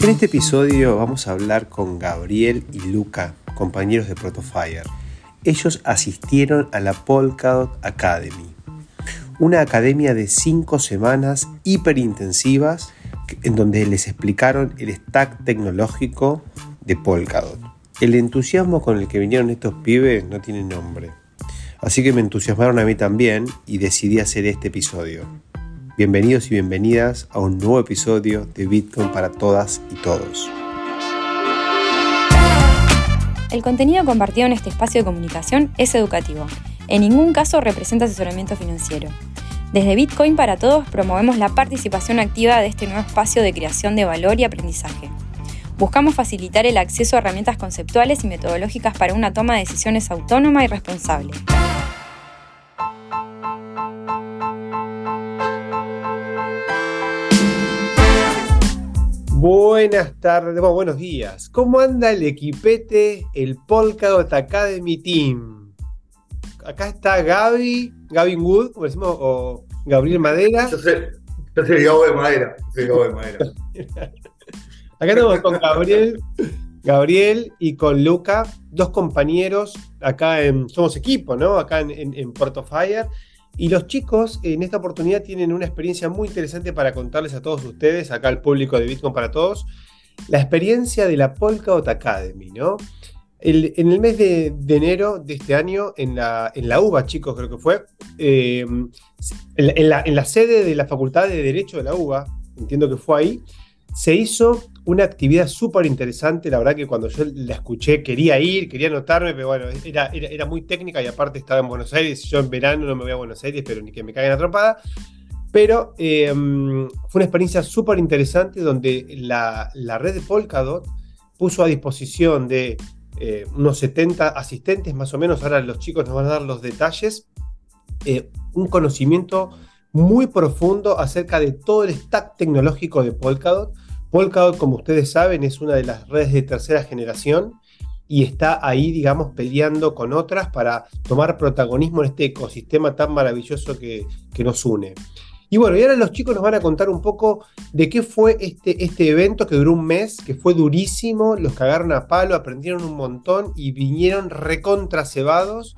En este episodio vamos a hablar con Gabriel y Luca, compañeros de Protofire. Ellos asistieron a la Polkadot Academy, una academia de cinco semanas hiperintensivas en donde les explicaron el stack tecnológico de Polkadot. El entusiasmo con el que vinieron estos pibes no tiene nombre. Así que me entusiasmaron a mí también y decidí hacer este episodio. Bienvenidos y bienvenidas a un nuevo episodio de Bitcoin para todas y todos. El contenido compartido en este espacio de comunicación es educativo. En ningún caso representa asesoramiento financiero. Desde Bitcoin para Todos promovemos la participación activa de este nuevo espacio de creación de valor y aprendizaje. Buscamos facilitar el acceso a herramientas conceptuales y metodológicas para una toma de decisiones autónoma y responsable. Buenas tardes, buenos días. ¿Cómo anda el equipete, el Polkadot Academy Team? Acá está Gaby, Gaby Wood, como decimos, o Gabriel Madera. Yo soy, yo soy Gabo de Madera. Soy Gabo de Madera. Acá estamos con Gabriel, Gabriel y con Luca, dos compañeros. Acá en, somos equipo, ¿no? Acá en, en, en Puerto Fire. Y los chicos en esta oportunidad tienen una experiencia muy interesante para contarles a todos ustedes, acá al público de Bitcoin para todos, la experiencia de la Polkadot Academy, ¿no? En el mes de, enero de este año, en la, en la UBA, chicos, creo que fue, eh, en, en, la, en, la, sede de la Facultad de Derecho de la UBA, entiendo que fue ahí, se hizo una actividad súper interesante. La verdad que cuando yo la escuché quería ir, quería anotarme, pero bueno, era, muy técnica y aparte estaba en Buenos Aires. Yo en verano no me voy a Buenos Aires, pero ni que me caigan atropada. Pero eh, fue una experiencia súper interesante donde la, la, red de Polkadot puso a disposición de eh, unos 70 asistentes más o menos. Ahora los chicos nos van a dar los detalles. Eh, un conocimiento muy profundo acerca de todo el stack tecnológico de Polkadot Polkadot, como ustedes saben, es una de las redes de tercera generación y está ahí, digamos, peleando con otras para tomar protagonismo en este ecosistema tan maravilloso que, nos une. Y bueno, y ahora los chicos nos van a contar un poco de qué fue este, este evento que duró un mes, que fue durísimo, los cagaron a palo, aprendieron un montón y vinieron recontracebados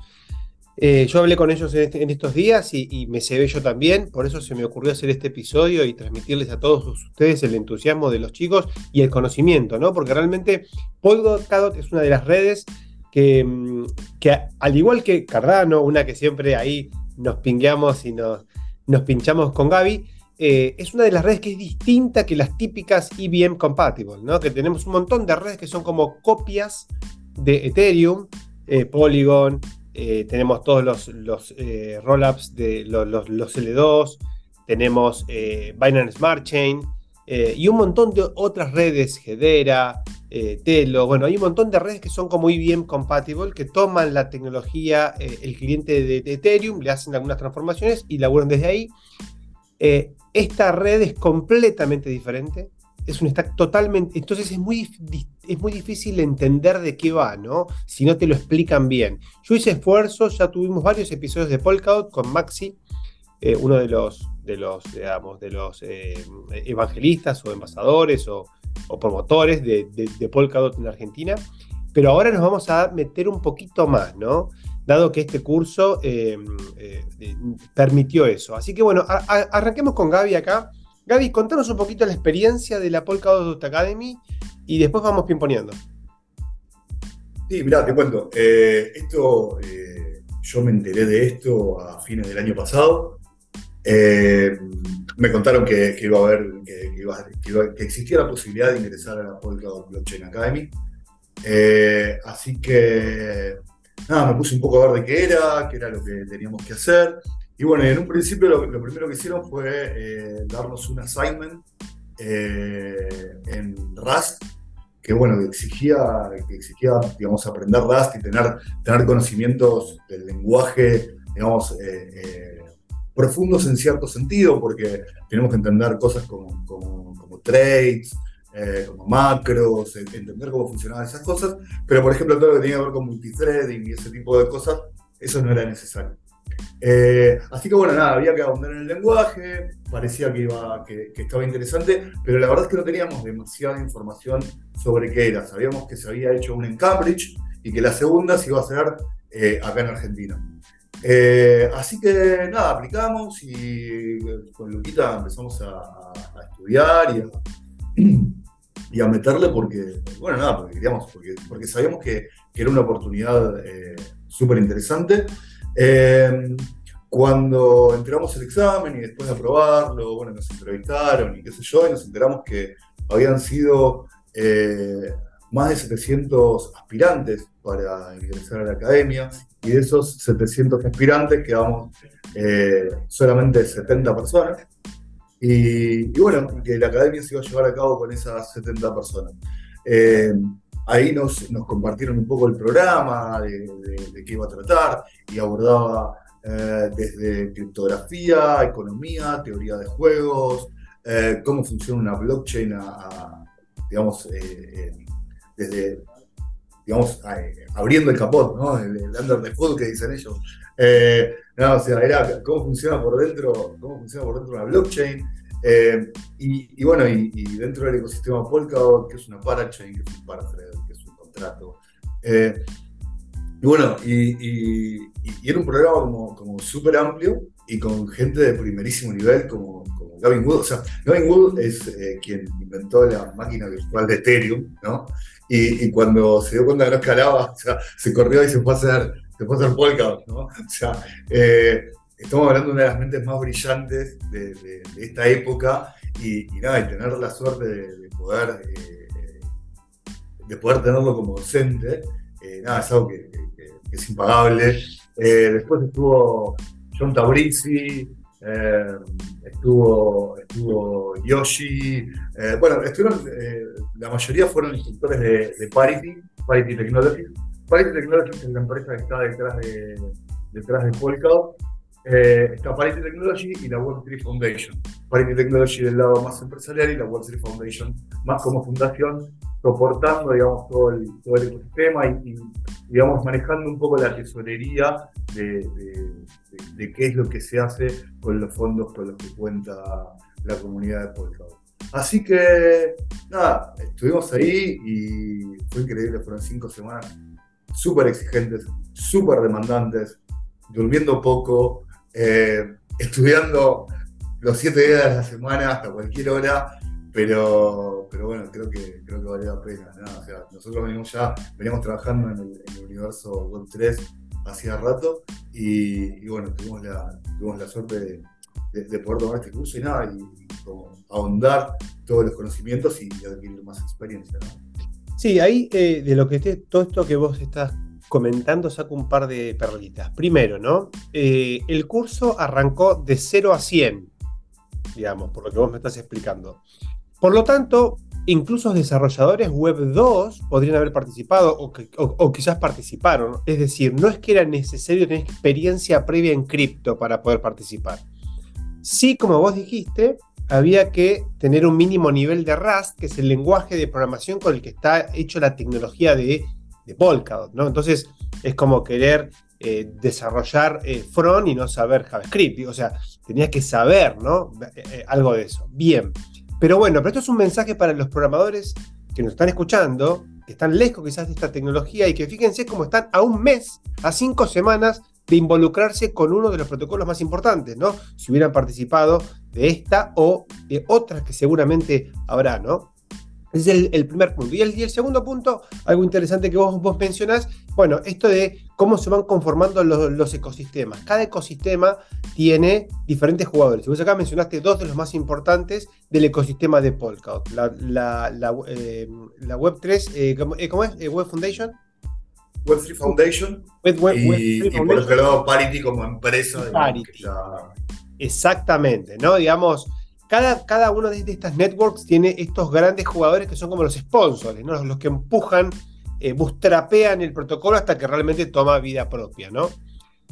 eh, yo hablé con ellos en, estos días y, y, me ve yo también, por eso se me ocurrió hacer este episodio y transmitirles a todos ustedes el entusiasmo de los chicos y el conocimiento, ¿no? Porque realmente Polkadot es una de las redes que, mm, al igual que Cardano, una que siempre ahí nos pingueamos y nos, nos pinchamos con Gaby, eh, es una de las redes que es distinta que las típicas IBM Compatible, ¿no? Que tenemos un montón de redes que son como copias de Ethereum, eh, Polygon, eh, tenemos todos los, los eh, rollups de los, los, los, L2, tenemos eh, Binance Smart Chain eh, y un montón de otras redes, Hedera, Telo. Bueno, hay un montón de redes que son como IBM compatible, que toman la tecnología, el cliente de, de, Ethereum, le hacen algunas transformaciones y laburan desde ahí. esta red es completamente diferente es un stack totalmente. Entonces es muy, es muy difícil entender de qué va, ¿no? Si no te lo explican bien. Yo hice esfuerzos, ya tuvimos varios episodios de Polkadot con Maxi, eh, uno de los, de los, digamos, de los eh, evangelistas o embajadores o, promotores de, de, de, en Argentina. Pero ahora nos vamos a meter un poquito más, ¿no? Dado que este curso eh, permitió eso. Así que bueno, arranquemos con Gaby acá Gaby, contanos un poquito la experiencia de la Polkadot Academy y después vamos pimponeando. Sí, mirá, te cuento. Eh, esto, eh, yo me enteré de esto a fines del año pasado. Eh, me contaron que, iba a haber, que, existía la posibilidad de ingresar a la Polkadot Blockchain Academy. Así que, nada, me puse un poco a ver de qué era, qué era lo que teníamos que hacer. Y bueno, en un principio lo, lo primero que hicieron fue eh, darnos un assignment eh, en Rust, que bueno, exigía, que exigía, digamos, aprender Rust y tener, tener conocimientos del lenguaje, digamos, eh, profundos en cierto sentido, porque tenemos que entender cosas como, como, como trades, eh, como macros, entender cómo funcionaban esas cosas, pero por ejemplo todo lo que tenía que ver con multithreading y ese tipo de cosas, eso no era necesario. Eh, así que bueno, nada, había que abundar en el lenguaje, parecía que, estaba interesante, pero la verdad es que no teníamos demasiada información sobre qué era. Sabíamos que se había hecho una en Cambridge y que la segunda se iba a hacer eh, acá en Argentina. Eh, así que nada, aplicamos y con Luquita empezamos a, estudiar y a, meterle porque, bueno, nada, porque queríamos, porque sabíamos que, que era una oportunidad súper interesante. Em, cuando entramos el examen y después de aprobarlo, bueno, nos entrevistaron y qué sé yo, y nos enteramos que habían sido eh, más de 700 aspirantes para ingresar a la academia, y de esos 700 aspirantes quedamos eh, solamente 70 personas. Y, bueno, que la academia se iba a llevar a cabo con esas 70 personas. Em, ahí nos, compartieron un poco el programa de, qué iba a tratar y abordaba eh, desde criptografía, economía, teoría de juegos, eh, cómo funciona una blockchain, digamos, eh, desde, abriendo el capot, ¿no? El, under the hood que dicen ellos. o sea, era cómo funciona por dentro, cómo funciona por dentro una blockchain. Y, bueno, y, dentro del ecosistema Polkadot, que es una parachain, que es un parathread, que es un contrato. Y bueno, y, era un programa como, como súper amplio y con gente de primerísimo nivel como, como Gavin Wood. O sea, Gavin Wood es eh, quien inventó la máquina virtual de Ethereum, ¿no? Y, cuando se dio cuenta que no escalaba, o sea, se corrió y se fue a hacer, se fue a hacer Polkadot, ¿no? O sea, eh, estamos hablando de una de las mentes más brillantes de, esta época y, nada, y tener la suerte de, poder, eh, de poder tenerlo como docente, nada, es algo que es impagable. Eh, después estuvo John Taurizi, eh, estuvo, Yoshi. Eh, bueno, estuvieron, la mayoría fueron instructores de, Parity, Parity Technologies. Parity Technologies es la empresa que está detrás de, detrás de Polkadot. Está Parity Technology y la Web3 Foundation. Parity Technology del lado más empresarial y la Web3 Foundation más como fundación soportando, digamos, todo el, todo el ecosistema y, digamos, manejando un poco la tesorería de, de, qué es lo que se hace con los fondos con los que cuenta la comunidad de Polkadot. Así que, nada, estuvimos ahí y fue increíble, fueron cinco semanas súper exigentes, súper demandantes, durmiendo poco, eh, estudiando los siete días de la semana hasta cualquier hora pero, pero bueno, creo que, creo que valió la pena. O sea, nosotros venimos ya, veníamos trabajando en el, universo Web 3 hacía rato y, bueno, tuvimos la, tuvimos la suerte de, poder tomar este curso y nada, y, ahondar todos los conocimientos y, adquirir más experiencia. Sí, ahí eh, de lo que esté, todo esto que vos estás comentando saco un par de perlitas. Primero, ¿no? Eh, el curso arrancó de 0 a 100, digamos, por lo que vos me estás explicando. Por lo tanto, incluso desarrolladores web 2 podrían haber participado o, quizás participaron. Es decir, no es que era necesario tener experiencia previa en cripto para poder participar. Sí, como vos dijiste, había que tener un mínimo nivel de Rust, que es el lenguaje de programación con el que está hecho la tecnología de, de Polkadot. ¿no? Entonces, es como querer eh, desarrollar eh, front y no saber JavaScript. O sea, tenías que saber ¿no? Eh, algo de eso. Bien. Pero bueno, pero esto es un mensaje para los programadores que nos están escuchando, que están lejos quizás de esta tecnología y que fíjense cómo están a un mes, a cinco semanas de involucrarse con uno de los protocolos más importantes, ¿no? Si hubieran participado de esta o de otras que seguramente habrá, ¿no? Ese es el, primer punto. Y el, segundo punto, algo interesante que vos, vos mencionás, bueno, esto de cómo se van conformando los, ecosistemas. Cada ecosistema tiene diferentes jugadores. Vos acá mencionaste dos de los más importantes del ecosistema de Polkadot. La, la, eh, Web3, eh, eh, ¿cómo, es? ¿Web Foundation? Web3 Foundation. y, por otro lado, Parity como empresa. Parity. Exactamente, ¿no? Digamos cada, cada una de estas networks tiene estos grandes jugadores que son como los sponsors, ¿no? los, que empujan, eh, el protocolo hasta que realmente toma vida propia. ¿no?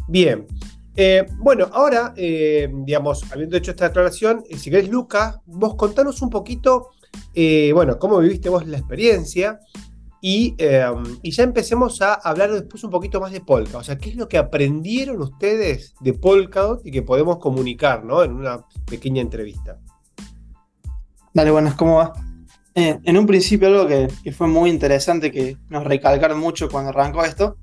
Bien. Eh, bueno, ahora, eh, digamos, habiendo hecho esta declaración, si querés, Luca, vos contanos un poquito, bueno, cómo viviste vos la experiencia Y, em, y, ya empecemos a hablar después un poquito más de Polkadot. O sea, ¿qué es lo que aprendieron ustedes de Polkadot y que podemos comunicar ¿no? en una pequeña entrevista? Dale, buenas, ¿cómo va? Eh, en un principio algo que, que, fue muy interesante, que nos recalcaron mucho cuando arrancó esto,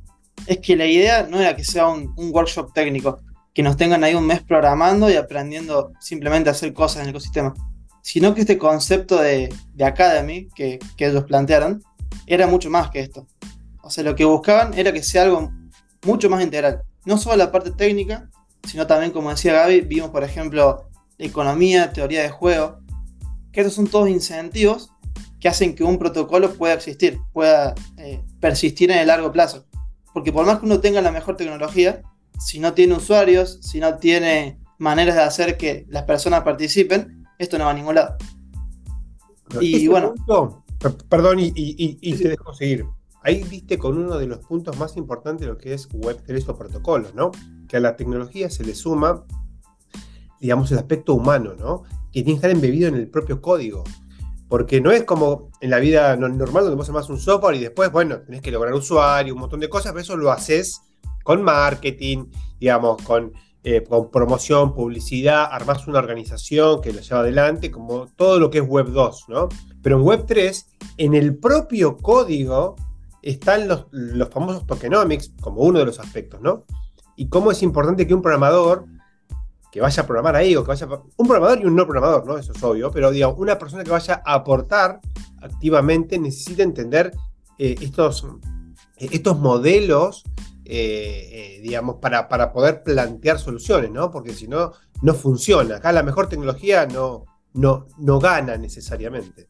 es que la idea no era que sea un, un workshop técnico, que nos tengan ahí un mes programando y aprendiendo simplemente a hacer cosas en el ecosistema, sino que este concepto de, de Academy que, que ellos plantearon era mucho más que esto. O sea, lo que buscaban era que sea algo mucho más integral. No solo la parte técnica, sino también, como decía Gaby, vimos, por ejemplo, economía, teoría de juego, que estos son todos incentivos que hacen que un protocolo pueda existir, pueda eh, persistir en el largo plazo. Porque por más que uno tenga la mejor tecnología, si no tiene usuarios, si no tiene maneras de hacer que las personas participen, esto no va a ningún lado. y bueno. perdón, y, te dejo seguir. Ahí viste con uno de los puntos más importantes de lo que es Web3 o protocolos, ¿no? Que a la tecnología se le suma, digamos, el aspecto humano, ¿no? Que tiene que estar embebido en el propio código. Porque no es como en la vida normal donde vos armás un software y después, bueno, tenés que lograr usuario, un montón de cosas, pero eso lo haces con marketing, digamos, con, eh, con promoción, publicidad, armás una organización que lo lleva adelante, como todo lo que es Web 2, ¿no? Pero en Web 3, en el propio código están los, los famosos tokenomics como uno de los aspectos, ¿no? Y cómo es importante que un programador que vaya a programar ahí o que vaya un programador y un no programador, ¿no? Eso es obvio, pero digamos, una persona que vaya a aportar activamente necesita entender eh, estos, estos modelos eh, eh, digamos, para, para, poder plantear soluciones, ¿no? Porque si no, no funciona. Acá la mejor tecnología no, no, no gana necesariamente.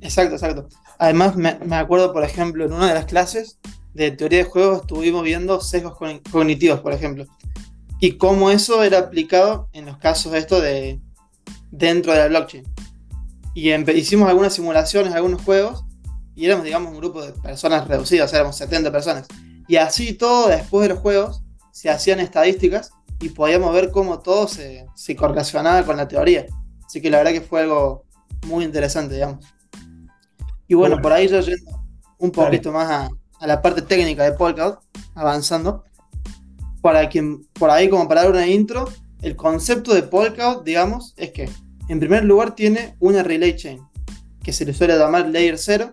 Exacto, exacto. Además, me, me, acuerdo, por ejemplo, en una de las clases de teoría de juegos estuvimos viendo sesgos cognitivos, por ejemplo. Y cómo eso era aplicado en los casos de esto de dentro de la blockchain. Y hicimos algunas simulaciones, algunos juegos, y éramos, digamos, un grupo de personas reducidas, éramos 70 personas. Y así todo, después de los juegos, se hacían estadísticas y podíamos ver cómo todo se, se correlacionaba con la teoría. Así que la verdad que fue algo muy interesante, digamos. Y bueno, por ahí yo yendo un poquito más a, a, la parte técnica de Polkadot, avanzando. Para quien, por ahí como para dar una intro, el concepto de Polkadot, digamos, es que en primer lugar tiene una relay chain, que se le suele llamar layer 0,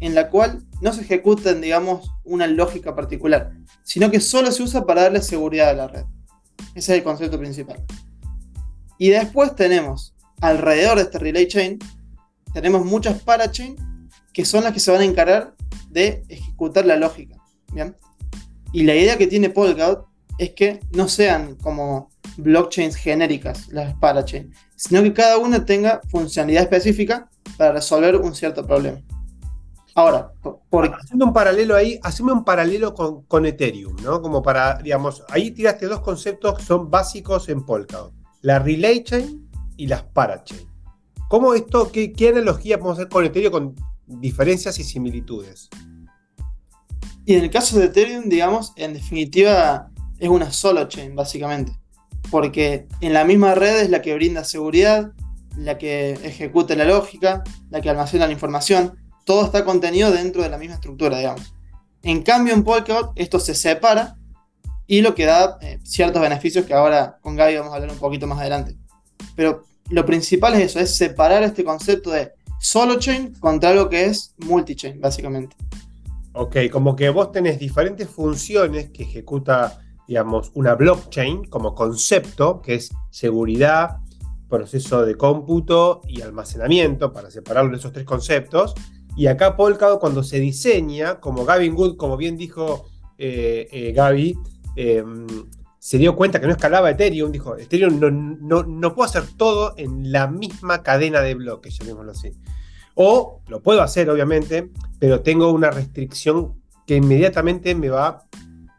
en la cual no se ejecuta, digamos, una lógica particular, sino que solo se usa para darle seguridad a la red. Ese es el concepto principal. Y después tenemos, alrededor de este relay chain, tenemos muchas parachain que son las que se van a encargar de ejecutar la lógica. ¿bien? Y la idea que tiene Polkadot es que no sean como blockchains genéricas las parachain, sino que cada una tenga funcionalidad específica para resolver un cierto problema. Ahora, por... haciendo un paralelo ahí, haceme un paralelo con, Ethereum, ¿no? Como para, digamos, ahí tiraste dos conceptos que son básicos en Polkadot. La Relay Chain y las Parachain. ¿Cómo esto, qué, qué analogía podemos hacer con Ethereum con diferencias y similitudes? Y en el caso de Ethereum, digamos, en definitiva es una solo chain, básicamente. Porque en la misma red es la que brinda seguridad, la que ejecuta la lógica, la que almacena la información todo está contenido dentro de la misma estructura, digamos. En cambio, en Polkadot esto se separa y lo que da eh, ciertos beneficios que ahora con Gaby vamos a hablar un poquito más adelante. Pero lo principal es eso, es separar este concepto de solo chain contra algo que es multi-chain, básicamente. Ok, como que vos tenés diferentes funciones que ejecuta, digamos, una blockchain como concepto, que es seguridad, proceso de cómputo y almacenamiento, para separarlo de esos tres conceptos, y acá Polkadot cuando se diseña, como Gavin Wood, como bien dijo eh, eh, Gaby, em, se dio cuenta que no escalaba Ethereum, dijo, Ethereum no, no, no, puedo hacer todo en la misma cadena de bloques, llamémoslo así. O lo puedo hacer, obviamente, pero tengo una restricción que inmediatamente me va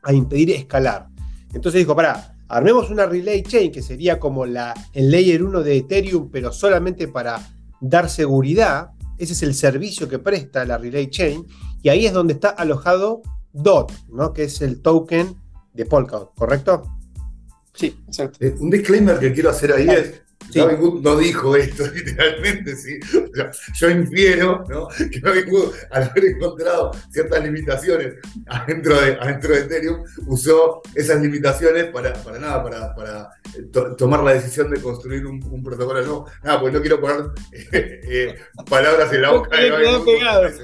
a impedir escalar. Entonces dijo, para, armemos una relay chain que sería como la, el layer 1 de Ethereum, pero solamente para dar seguridad ese es el servicio que presta la Relay Chain. Y ahí es donde está alojado DOT, ¿no? que es el token de Polkadot, ¿correcto? Sí, exacto. Eh, un disclaimer que quiero hacer ahí es, Gavin Wood no dijo esto literalmente, ¿sí? O sea, yo infiero ¿no? que Gavin Wood, al haber encontrado ciertas limitaciones adentro de, adentro de Ethereum, usó esas limitaciones para, para nada, para, para tomar la decisión de construir un, protocolo nuevo. Nada, pues no quiero poner eh, eh, palabras en la boca de Gavin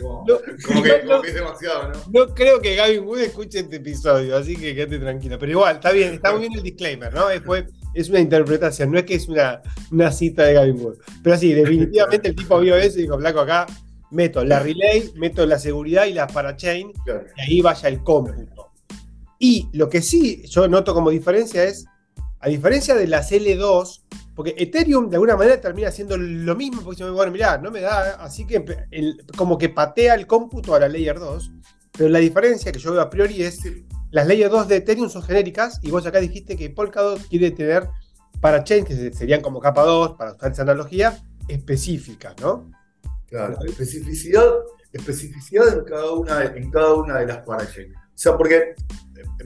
Wood. Como, que, es demasiado, ¿no? No creo que Gavin Wood escuche este episodio, así que quédate tranquilo. Pero igual, está bien, está muy bien el disclaimer, ¿no? Después es una interpretación, no es que es una, una cita de Gavin Wood. Pero sí, definitivamente el tipo vio eso y dijo, Blanco, acá meto la relay, meto la seguridad y la parachain, y ahí vaya el cómputo. Y lo que sí yo noto como diferencia es, a diferencia de las L2, porque Ethereum de alguna manera termina haciendo lo mismo, porque bueno, mirá, no me da, así que como que patea el cómputo a la Layer 2, pero la diferencia que yo veo a priori es las leyes 2 de Ethereum son genéricas y vos acá dijiste que Polkadot quiere tener para chain, que serían como capa 2, para usar esa analogía, específicas, ¿no? Claro, especificidad, especificidad en cada una, en cada una de las parachain. O sea, porque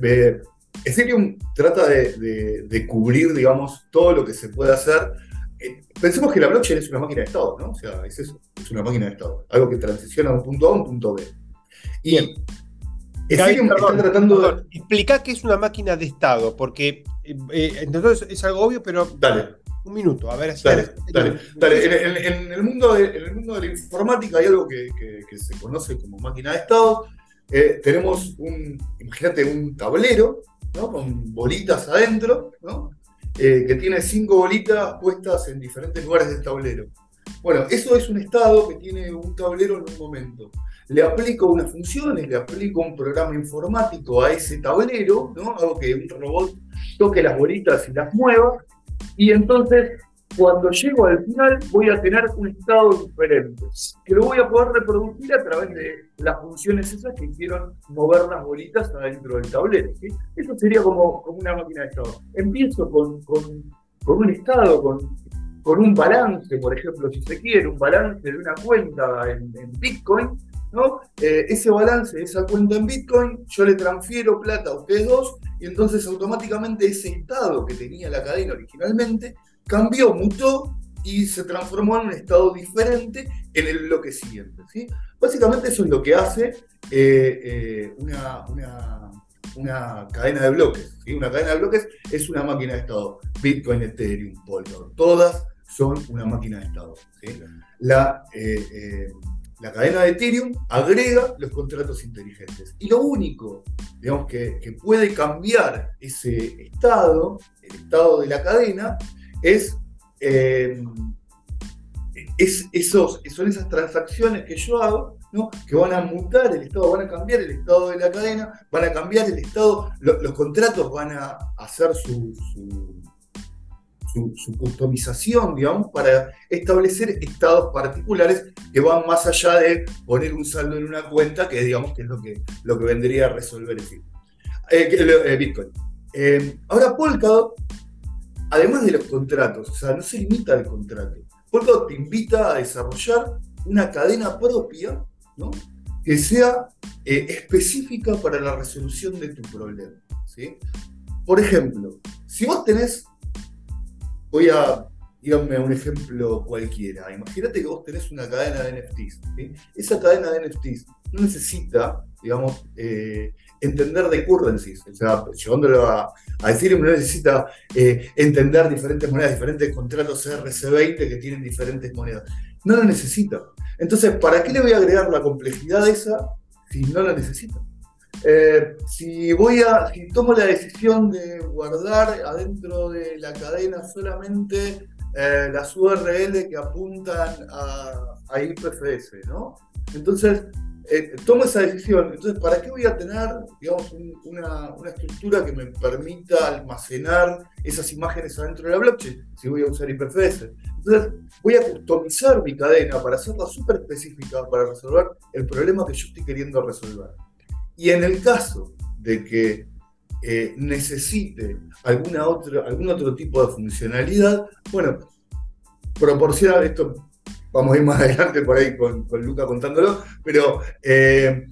eh, Ethereum trata de, cubrir, digamos, todo lo que se puede hacer. Eh, pensemos que la blockchain es una máquina de estado, ¿no? O sea, es eso, es una máquina de estado. Algo que transiciona de un punto A a un punto B. Y Ethereum está tratando de... Explica qué es una máquina de estado, porque eh, entonces es algo obvio, pero... Dale. Un minuto, a ver. Dale, dale, dale. En, el mundo de, en el mundo de la informática hay algo que, se conoce como máquina de estado. Eh, tenemos un, imagínate, un tablero, ¿no? Con bolitas adentro, ¿no? Eh, que tiene cinco bolitas puestas en diferentes lugares del tablero. Bueno, eso es un estado que tiene un tablero en un momento le aplico unas funciones, le aplico un programa informático a ese tablero, ¿no? Hago que un robot toque las bolitas y las mueva, y entonces cuando llego al final voy a tener un estado diferente, que lo voy a poder reproducir a través de las funciones esas que hicieron mover las bolitas adentro del tablero. Eso sería como, como, una máquina de estado. Empiezo con, con, con un estado, con, con, un balance, por ejemplo, si se quiere, un balance de una cuenta en, en Bitcoin, ¿no? Eh, ese balance, esa cuenta en Bitcoin, yo le transfiero plata a ustedes dos y entonces automáticamente ese estado que tenía la cadena originalmente cambió, mutó y se transformó en un estado diferente en el bloque siguiente. Básicamente eso es lo que hace eh, eh, una, una, cadena de bloques. Una cadena de bloques es una máquina de estado. Bitcoin, Ethereum, Polkadot, todas son una máquina de estado. La, la cadena de Ethereum agrega los contratos inteligentes. Y lo único, digamos, que, puede cambiar ese estado, el estado de la cadena, es, eh, esos, son esas transacciones que yo hago, ¿no? que van a mutar el estado, van a cambiar el estado de la cadena, van a cambiar el estado, los contratos van a hacer su su, customización, digamos, para establecer estados particulares que van más allá de poner un saldo en una cuenta, que digamos que es lo que, lo que vendría a resolver el eh, eh, Bitcoin. Eh, ahora, Polkadot, además de los contratos, o sea, no se limita al contrato. Polkadot te invita a desarrollar una cadena propia, ¿no? que sea específica para la resolución de tu problema. ¿sí? Por ejemplo, si vos tenés voy a irme a un ejemplo cualquiera. Imagínate que vos tenés una cadena de NFTs. Esa cadena de NFTs no necesita, digamos, eh, entender de currencies. O sea, llevándolo a, a no necesita eh, entender diferentes monedas, diferentes contratos RC20 que tienen diferentes monedas. No lo necesita. Entonces, ¿para qué le voy a agregar la complejidad esa si no la necesita? Eh, si voy a, si tomo la decisión de guardar adentro de la cadena solamente eh, las URL que apuntan a, IPFS, ¿no? Entonces, eh, tomo esa decisión. Entonces, ¿para qué voy a tener, digamos, una, estructura que me permita almacenar esas imágenes adentro de la blockchain si voy a usar IPFS? Entonces, voy a customizar mi cadena para hacerla súper específica para resolver el problema que yo estoy queriendo resolver. Y en el caso de que eh, necesite alguna otra, algún otro tipo de funcionalidad, bueno, proporciona esto, vamos a ir más adelante por ahí con, con Luca contándolo, pero eh,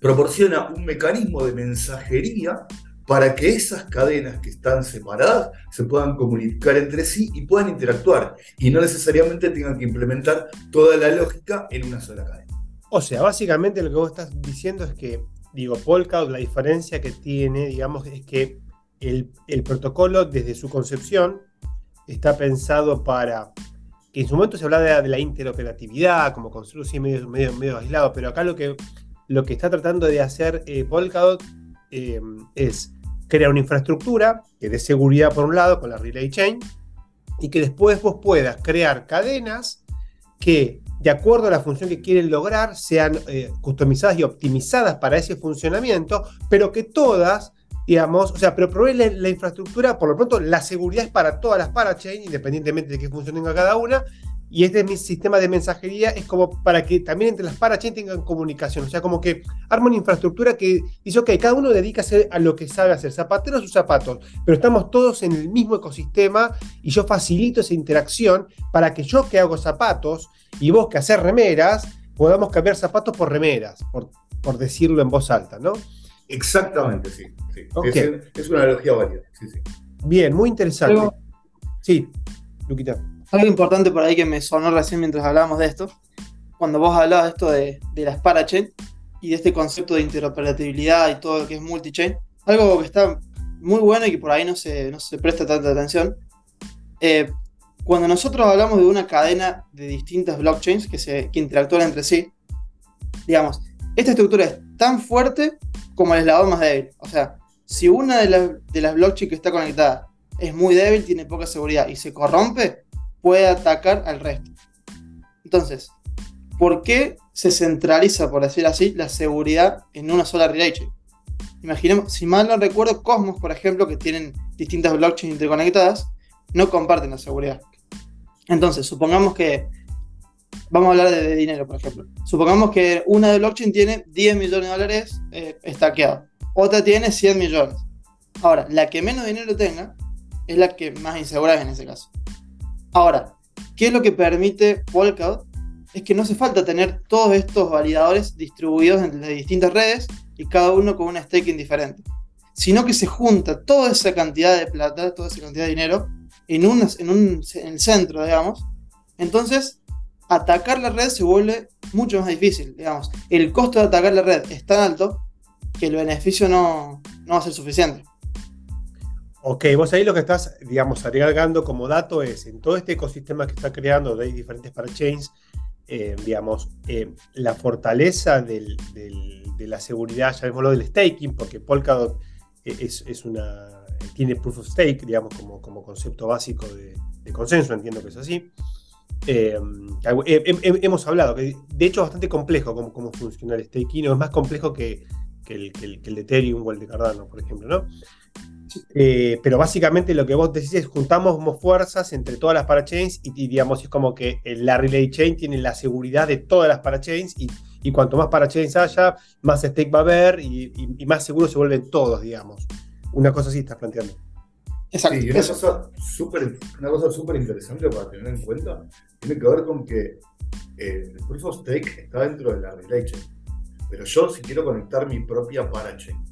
proporciona un mecanismo de mensajería para que esas cadenas que están separadas se puedan comunicar entre sí y puedan interactuar y no necesariamente tengan que implementar toda la lógica en una sola cadena. O sea, básicamente lo que vos estás diciendo es que, digo, Polkadot, la diferencia que tiene, digamos, es que el, protocolo desde su concepción está pensado para que en su momento se hablaba de, la interoperatividad, como construir medio, medio, medio aislado, pero acá lo que, lo que está tratando de hacer eh, Polkadot eh, es crear una infraestructura que dé seguridad por un lado con la Relay Chain y que después vos puedas crear cadenas que de acuerdo a la función que quieren lograr sean eh, customizadas y optimizadas para ese funcionamiento, pero que todas digamos, o sea, pero provee la, infraestructura, por lo pronto la seguridad es para todas las parachains, independientemente de qué función tenga cada una, y este mi sistema de mensajería es como para que también entre las parachains tengan comunicación, o sea, como que arma una infraestructura que dice, ok, cada uno dedica a, lo que sabe hacer, zapateros sus zapatos, pero estamos todos en el mismo ecosistema y yo facilito esa interacción para que yo que hago zapatos y vos que hacer remeras, podamos cambiar zapatos por remeras, por, por decirlo en voz alta, ¿no? Exactamente, sí. Es, una analogía válida. Bien, muy interesante. sí, Luquita. Algo importante por ahí que me sonó recién mientras hablábamos de esto, cuando vos hablabas de esto de, de las parachain y de este concepto de interoperabilidad y todo lo que es multichain, algo que está muy bueno y que por ahí no se, no se presta tanta atención. Eh, cuando nosotros hablamos de una cadena de distintas blockchains que, se, que interactúan entre sí, digamos, esta estructura es tan fuerte como el eslabón más débil. O sea, si una de las, de las blockchains que está conectada es muy débil, tiene poca seguridad y se corrompe, puede atacar al resto. Entonces, ¿por qué se centraliza, por decir así, la seguridad en una sola relay? Imaginemos, si mal no recuerdo, Cosmos, por ejemplo, que tienen distintas blockchains interconectadas, no comparten la seguridad. Entonces, supongamos que vamos a hablar de, dinero, por ejemplo. Supongamos que una de blockchain tiene 10 millones de dólares eh, otra tiene 100 millones. Ahora, la que menos dinero tenga es la que más insegura es en ese caso. Ahora, ¿qué es lo que permite Polkadot? Es que no hace falta tener todos estos validadores distribuidos entre distintas redes y cada uno con una staking diferente, sino que se junta toda esa cantidad de plata, toda esa cantidad de dinero en, un, en, un, en el centro, digamos. Entonces, atacar la red se vuelve mucho más difícil, digamos. El costo de atacar la red es tan alto que el beneficio no, va a ser suficiente. Ok, vos ahí lo que estás, digamos, agregando como dato es, en todo este ecosistema que está creando de diferentes parachains, eh, digamos, eh, la fortaleza de la seguridad, llamémoslo del staking, porque Polkadot una, tiene proof of stake, digamos, como, como concepto básico de, consenso, entiendo que es así. Eh, hemos hablado, que de hecho es bastante complejo cómo, cómo funciona el staking, es más complejo que, el, de Ethereum o el de Cardano, por ejemplo, ¿no? Eh, pero básicamente lo que vos decís es juntamos fuerzas entre todas las parachains y, digamos es como que la relay chain tiene la seguridad de todas las parachains y, y cuanto más parachains haya, más stake va a haber y, y más seguros se vuelven todos, digamos. Una cosa así estás planteando. Exacto. Sí, una, cosa super, una cosa súper interesante para tener en cuenta tiene que ver con que eh, el proof of stake está dentro de la relay chain. Pero yo, si quiero conectar mi propia parachain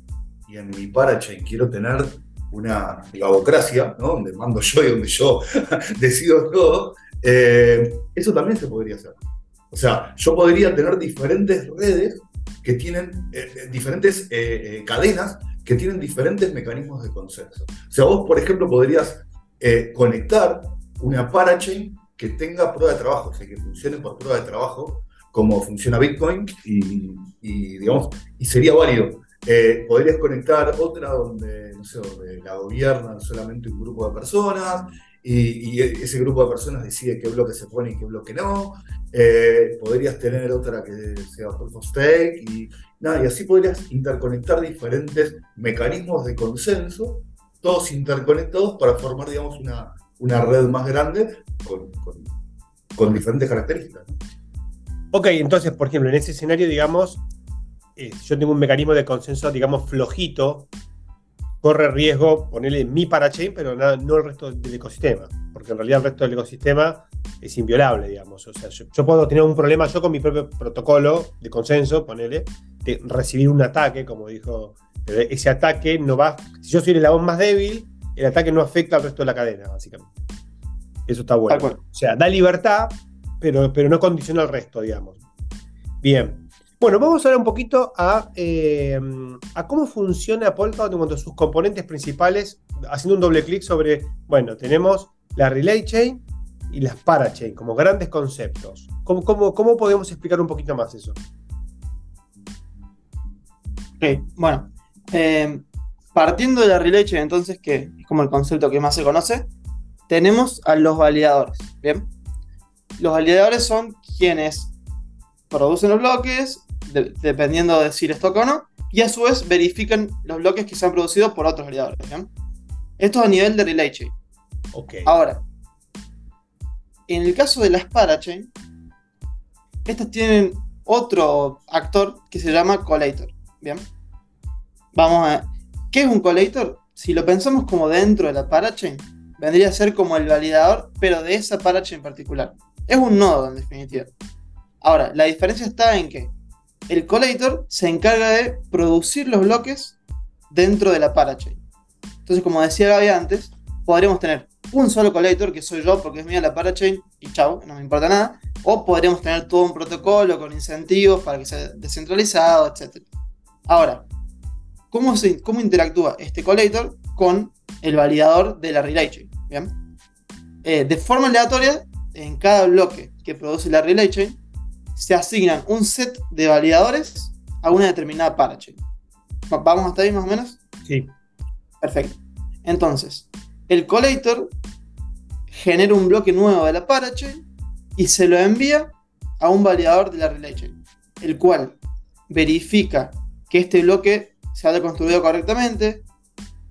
y en mi parachain quiero tener una gabocracia, ¿no? donde mando yo y donde yo decido todo, eh, eso también se podría hacer. O sea, yo podría tener diferentes redes que tienen eh, diferentes cadenas que tienen diferentes mecanismos de consenso. O sea, vos, por ejemplo, podrías eh, conectar una parachain que tenga prueba de trabajo, o sea, que funcione por prueba de trabajo, como funciona Bitcoin, y, digamos, y sería válido. Eh, podrías conectar otra donde, no sé, donde la gobiernan solamente un grupo de personas, y, ese grupo de personas decide qué bloque se pone y qué bloque no. Eh, podrías tener otra que sea proof of stake y, nada, y así podrías interconectar diferentes mecanismos de consenso, todos interconectados para formar, digamos, una, una red más grande con, con, diferentes características. Ok, entonces, por ejemplo, en ese escenario, digamos, eh, yo tengo un mecanismo de consenso, digamos, flojito, corre riesgo ponerle mi parachain, pero no el resto del ecosistema, porque en realidad el resto del ecosistema es inviolable, digamos. O sea, yo, puedo tener un problema yo con mi propio protocolo de consenso, ponerle, de recibir un ataque, como dijo Pero ese ataque no va. Si yo soy el eslabón más débil, el ataque no afecta al resto de la cadena, básicamente. Eso está bueno. O sea, da libertad, pero, pero no condiciona al resto, digamos. Bien. Bueno, vamos a hablar un poquito a, eh, a cómo funciona Polkadot en cuanto a sus componentes principales, haciendo un doble clic sobre, bueno, tenemos la Relay Chain y las Parachain como grandes conceptos. ¿Cómo, cómo, podemos explicar un poquito más eso? Ok, bueno, eh, partiendo de la Relay Chain, entonces, que es como el concepto que más se conoce, tenemos a los validadores, ¿bien? Los validadores son quienes producen los bloques, dependiendo de si les toca o no, y a su vez verifican los bloques que se han producido por otros validadores. Esto a nivel de relay chain. Okay. Ahora, en el caso de las parachain, estas tienen otro actor que se llama collator. Bien. Vamos a. ¿Qué es un collator? Si lo pensamos como dentro de la parachain, vendría a ser como el validador, pero de esa parachain en particular. Es un nodo en definitiva. Ahora, la diferencia está en que el collator se encarga de producir los bloques dentro de la parachain. Entonces, como decía Gaby antes, podríamos tener un solo collator, que soy yo porque es mía la parachain, y chao, no me importa nada. O podríamos tener todo un protocolo con incentivos para que sea descentralizado, etc. Ahora, ¿cómo, cómo interactúa este collator con el validador de la relay chain? ¿Bien? Eh, de forma aleatoria, en cada bloque que produce la relay chain, se asignan un set de validadores a una determinada parachain. ¿Vamos hasta ahí más o menos? Sí. Perfecto. Entonces, el collator genera un bloque nuevo de la parachain y se lo envía a un validador de la relay chain, el cual verifica que este bloque se haya construido correctamente,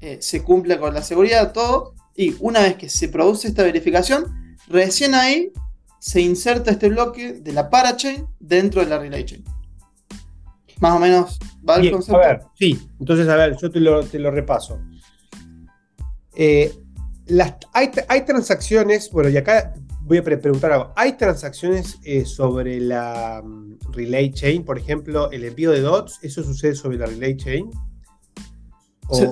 eh, se cumple con la seguridad, todo, y una vez que se produce esta verificación, recién ahí se inserta este bloque de la parachain dentro de la relay chain. Más o menos, ¿va el concepto? A ver, sí, entonces a ver, yo te lo, repaso. Eh, hay, transacciones, bueno, y acá voy a preguntar algo. ¿Hay transacciones eh, sobre la mm, relay chain? Por ejemplo, el envío de dots, ¿eso sucede sobre la relay chain?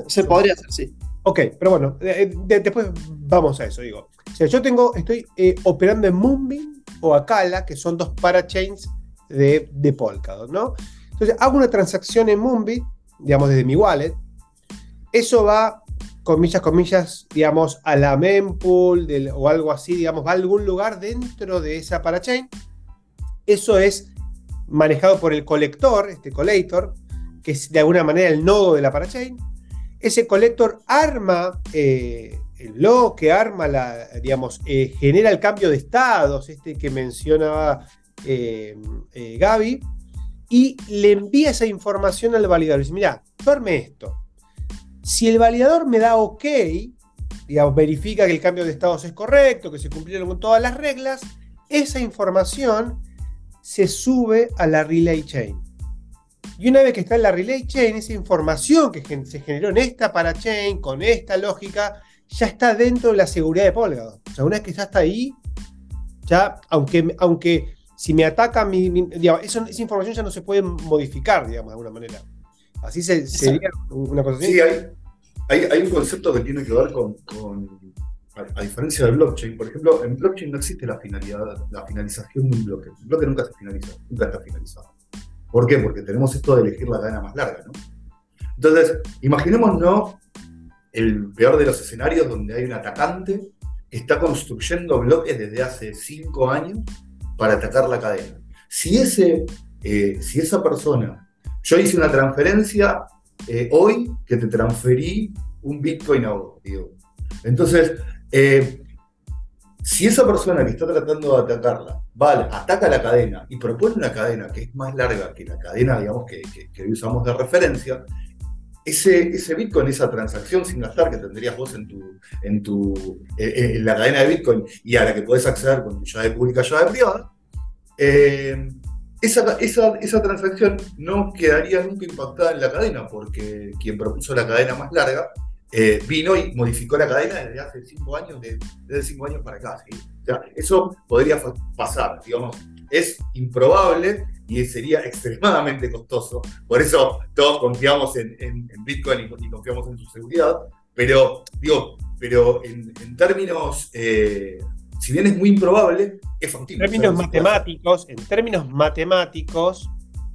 se, podría hacer, sí. Ok, pero bueno, después vamos a eso, digo. O sea, yo tengo, estoy eh, operando en Moonbeam o Akala, que son dos parachains de, Polkadot, ¿no? Entonces, hago una transacción en Moonbeam, digamos, desde mi wallet. Eso va, comillas, comillas, digamos, a la mempool o algo así, digamos, va a algún lugar dentro de esa parachain. Eso es manejado por el colector, este colector, que es de alguna manera el nodo de la parachain ese colector arma eh, el bloque, arma la, digamos, eh, genera el cambio de estados, este que mencionaba eh, Gaby, y le envía esa información al validador. Dice, mira, duerme esto. Si el validador me da OK, digamos, verifica que el cambio de estados es correcto, que se cumplieron con todas las reglas, esa información se sube a la relay chain. Y una vez que está en la relay chain, esa información que se generó en esta parachain, con esta lógica, ya está dentro de la seguridad de Polkadot. O sea, una vez que ya está ahí, ya, aunque, aunque si me ataca, mi, esa información ya no se puede modificar, digamos, de alguna manera. Así se, sería una cosa. Sí, hay, un concepto que tiene que ver con, a, diferencia del blockchain, por ejemplo, en blockchain no existe la finalidad, la finalización de un bloque. Un bloque nunca se finaliza, nunca está finalizado. ¿Por qué? Porque tenemos esto de elegir la cadena más larga, ¿no? Entonces, imaginémonos el peor de los escenarios donde hay un atacante que está construyendo bloques desde hace cinco años para atacar la cadena. Si, ese, eh, si esa persona, yo hice una transferencia eh, hoy que te transferí un Bitcoin a vos, digo. Entonces, eh, si esa persona que está tratando de atacarla, vale, ataca la cadena y propone una cadena que es más larga que la cadena, digamos, que, usamos de referencia, ese, ese, Bitcoin, esa transacción sin gastar que tendrías vos en, tu, en, tu, eh, eh, en la cadena de Bitcoin y a la que podés acceder con tu llave pública, llave privada, eh, esa, esa, esa, transacción no quedaría nunca impactada en la cadena porque quien propuso la cadena más larga eh, vino y modificó la cadena desde hace cinco años, desde cinco años para acá. O sea, eso podría pasar, digamos. Es improbable y sería extremadamente costoso. Por eso todos confiamos en, Bitcoin y, confiamos en su seguridad. Pero, digo, pero en, términos, eh, si bien es muy improbable, es factible. En términos matemáticos, en términos matemáticos,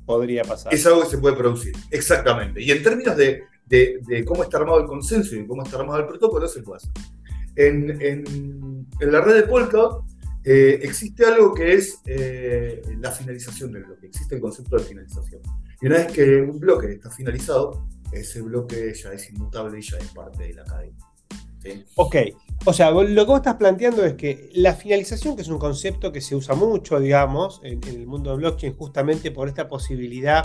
podría pasar. Es algo que se puede producir, exactamente. Y en términos de, cómo está armado el consenso y cómo está armado el protocolo, se puede hacer. En, la red de Polkadot eh, existe algo que es eh, la finalización del bloque, existe el concepto de finalización. Y una vez que un bloque está finalizado, ese bloque ya es inmutable y ya es parte de la cadena. Ok, o sea, lo que vos estás planteando es que la finalización, que es un concepto que se usa mucho, digamos, en, el mundo de blockchain, justamente por esta posibilidad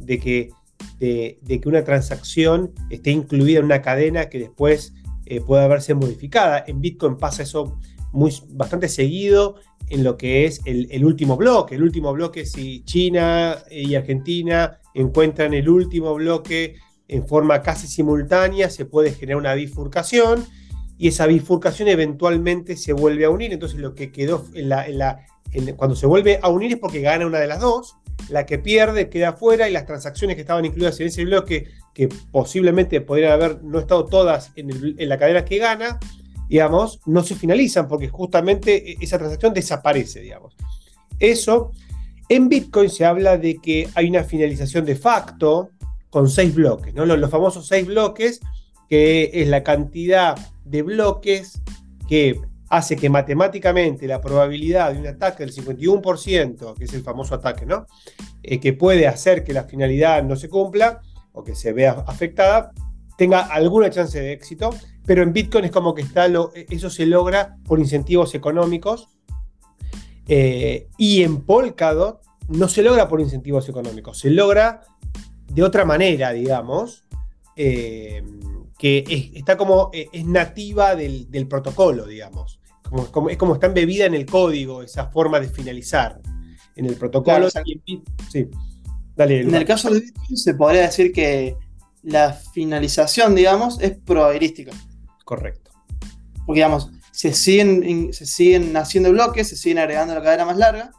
de que, de, que una transacción esté incluida en una cadena que después eh, pueda verse modificada. En Bitcoin pasa eso muy, bastante seguido en lo que es el, el último bloque. El último bloque, si China y Argentina encuentran el último bloque en forma casi simultánea, se puede generar una bifurcación y esa bifurcación eventualmente se vuelve a unir. Entonces lo que quedó en la, cuando se vuelve a unir es porque gana una de las dos, la que pierde queda afuera y las transacciones que estaban incluidas en ese bloque, que posiblemente podrían haber no estado todas en, en la cadena que gana, digamos, no se finalizan porque justamente e, esa transacción desaparece, digamos. Eso, en Bitcoin se habla de que hay una finalización de facto, con seis bloques, ¿no? Los, famosos seis bloques, que es la cantidad de bloques que hace que matemáticamente la probabilidad de un ataque del 51%, que es el famoso ataque, ¿no? Eh, que puede hacer que la finalidad no se cumpla o que se vea afectada, tenga alguna chance de éxito, pero en Bitcoin es como que está lo, eso se logra por incentivos económicos eh, y en Polkadot no se logra por incentivos económicos, se logra de otra manera, digamos, eh, que está como, eh, es nativa del, protocolo, digamos. Como, es como está embebida en el código esa forma de finalizar en el protocolo. sí. Dale, en el caso de Bitcoin se podría decir que la finalización, digamos, es probabilística. Correcto. Porque, digamos, se siguen, se siguen haciendo bloques, se siguen agregando la cadena más larga,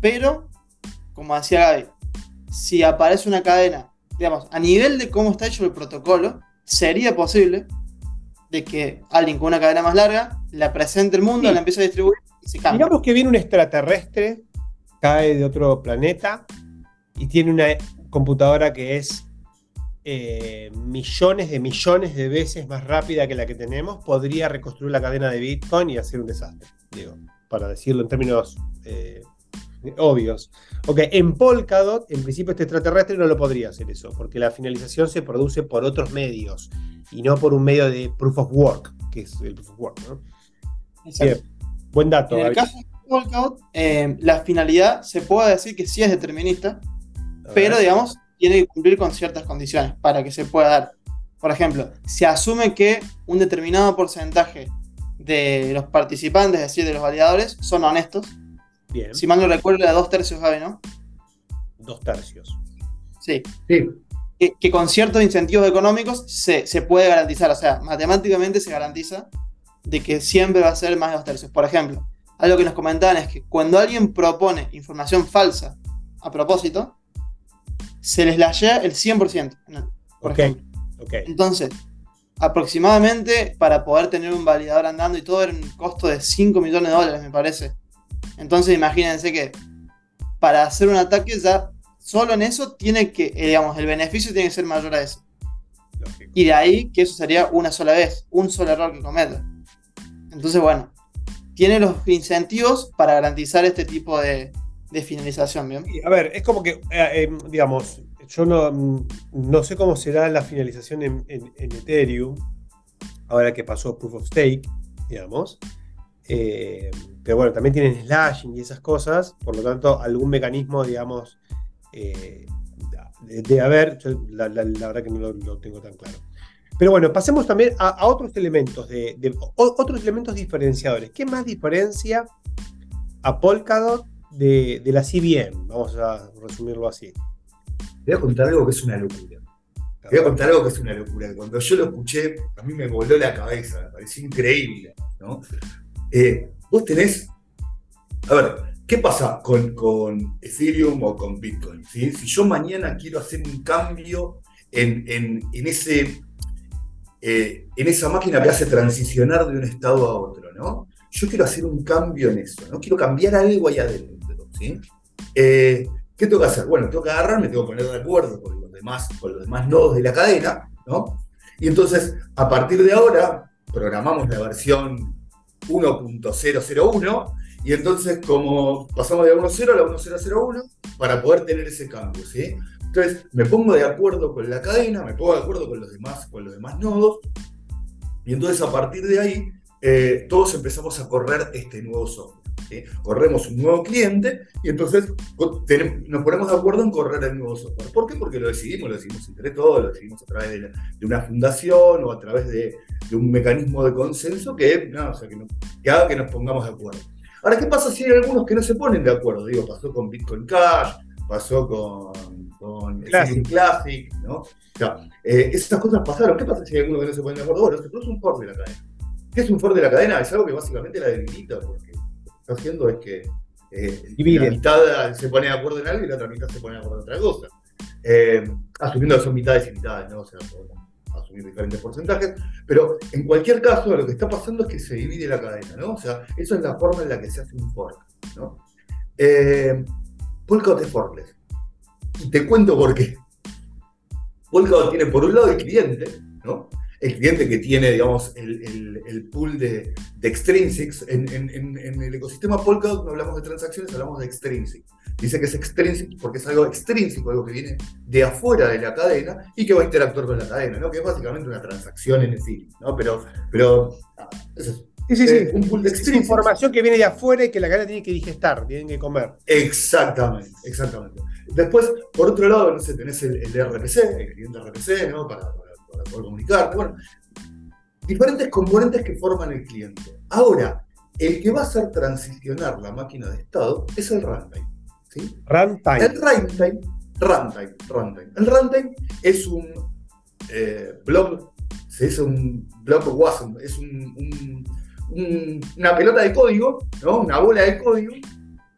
pero, como decía Gaby, si aparece una cadena, digamos, a nivel de cómo está hecho el protocolo, sería posible de que alguien con una cadena más larga la presente el mundo, la empiece a distribuir y se cambia. Digamos que viene un extraterrestre, cae de otro planeta y tiene una computadora que es eh, millones de millones de veces más rápida que la que tenemos, podría reconstruir la cadena de Bitcoin y hacer un desastre, digo, para decirlo en términos eh, obvios. Ok, en Polkadot, en principio este extraterrestre no lo podría hacer eso, porque la finalización se produce por otros medios y no por un medio de proof of work, que es el proof of work, ¿no? buen dato. En el caso de Polkadot, eh, la finalidad se puede decir que sí es determinista, pero digamos, tiene que cumplir con ciertas condiciones para que se pueda dar. Por ejemplo, se asume que un determinado porcentaje de los participantes, es decir, de los validadores, son honestos si mal no recuerdo, era dos tercios, Javi, ¿no? Dos tercios. Sí. sí. Que, con ciertos incentivos económicos se, puede garantizar, o sea, matemáticamente se garantiza de que siempre va a ser más de dos tercios. Por ejemplo, algo que nos comentaban es que cuando alguien propone información falsa a propósito, se les la llega el 100%. Por ejemplo. Entonces, aproximadamente para poder tener un validador andando y todo era un costo de 5 millones de dólares, me parece. Entonces imagínense que para hacer un ataque ya solo en eso tiene que, eh, digamos, el beneficio tiene que ser mayor a eso. Y de ahí que eso sería una sola vez, un solo error que cometa. Entonces, bueno, tiene los incentivos para garantizar este tipo de, finalización, ¿bien? A ver, es como que, eh, eh, digamos, yo no, no, sé cómo será la finalización en, en, Ethereum, ahora que pasó Proof of Stake, digamos. Eh, pero bueno, también tienen slashing y esas cosas, por lo tanto, algún mecanismo, digamos, eh, de, haber, la, verdad que no lo, tengo tan claro. Pero bueno, pasemos también a, otros elementos, de, otros elementos diferenciadores. ¿Qué más diferencia a Polkadot de, la CBM? Vamos a resumirlo así. Voy a contar algo que es una locura. Voy a contar algo que es una locura. Cuando yo lo escuché, a mí me voló la cabeza, me pareció increíble. ¿no? Eh, vos tenés, a ver, ¿qué pasa con, con Ethereum o con Bitcoin? Si yo mañana quiero hacer un cambio en, en, ese, eh, en esa máquina que hace transicionar de un estado a otro, ¿no? Yo quiero hacer un cambio en eso, ¿no? Quiero cambiar algo ahí adentro, ¿sí? Eh, ¿Qué tengo que hacer? Bueno, tengo que agarrarme, tengo que poner de acuerdo con los demás, con los demás nodos de la cadena, ¿no? Y entonces, a partir de ahora, programamos la versión 1.001 y entonces como pasamos de la 1.0 a la 1.001 para poder tener ese cambio, ¿sí? Entonces me pongo de acuerdo con la cadena, me pongo de acuerdo con los demás, con los demás nodos y entonces a partir de ahí eh, todos empezamos a correr este nuevo software. Corremos un nuevo cliente y entonces nos ponemos de acuerdo en correr el nuevo software. ¿Por qué? Porque lo decidimos, lo decidimos entre todos, lo decidimos a través de, una fundación o a través de, un mecanismo de consenso que, que, haga que nos pongamos de acuerdo. Ahora, ¿qué pasa si hay algunos que no se ponen de acuerdo? Digo, pasó con Bitcoin Cash, pasó con, con Classic. Classic, ¿no? O sea, eh, esas cosas pasaron. ¿Qué pasa si hay algunos que no se ponen de acuerdo? Bueno, se produce un Ford de la cadena. ¿Qué es un Ford de la cadena? Es algo que básicamente la debilita, porque está haciendo es que eh, la mitad se pone de acuerdo en algo y la otra mitad se pone de acuerdo en otra cosa. Eh, asumiendo que son mitades y mitades, ¿no? O sea, podemos asumir diferentes porcentajes, pero en cualquier caso lo que está pasando es que se divide la cadena, ¿no? O sea, eso es la forma en la que se hace un fork, ¿no? Eh, Polkadot es forkless. Y te cuento por qué. Polkadot tiene por un lado el cliente, ¿no? El cliente que tiene, digamos, el, pool de, de extrinsics. En, el ecosistema Polkadot no hablamos de transacciones, hablamos de extrinsics. Dice que es extrinsic porque es algo extrínseco, algo que viene de afuera de la cadena y que va a interactuar con la cadena, ¿no? Que es básicamente una transacción en sí, ¿no? Pero, pero eso es. Sí, sí, sí. Un pool de es información que viene de afuera y que la cadena tiene que digestar, tiene que comer. Exactamente, exactamente. Después, por otro lado, no sé, tenés el, RPC, el cliente RPC, ¿no? Para, para poder comunicarte. Bueno, diferentes componentes que forman el cliente. Ahora, el que va a hacer transicionar la máquina de estado es el runtime. ¿sí? Runtime. El runtime, runtime, runtime. El runtime es un eh, blog, es un blog WASM, es un, una pelota de código, ¿no? una bola de código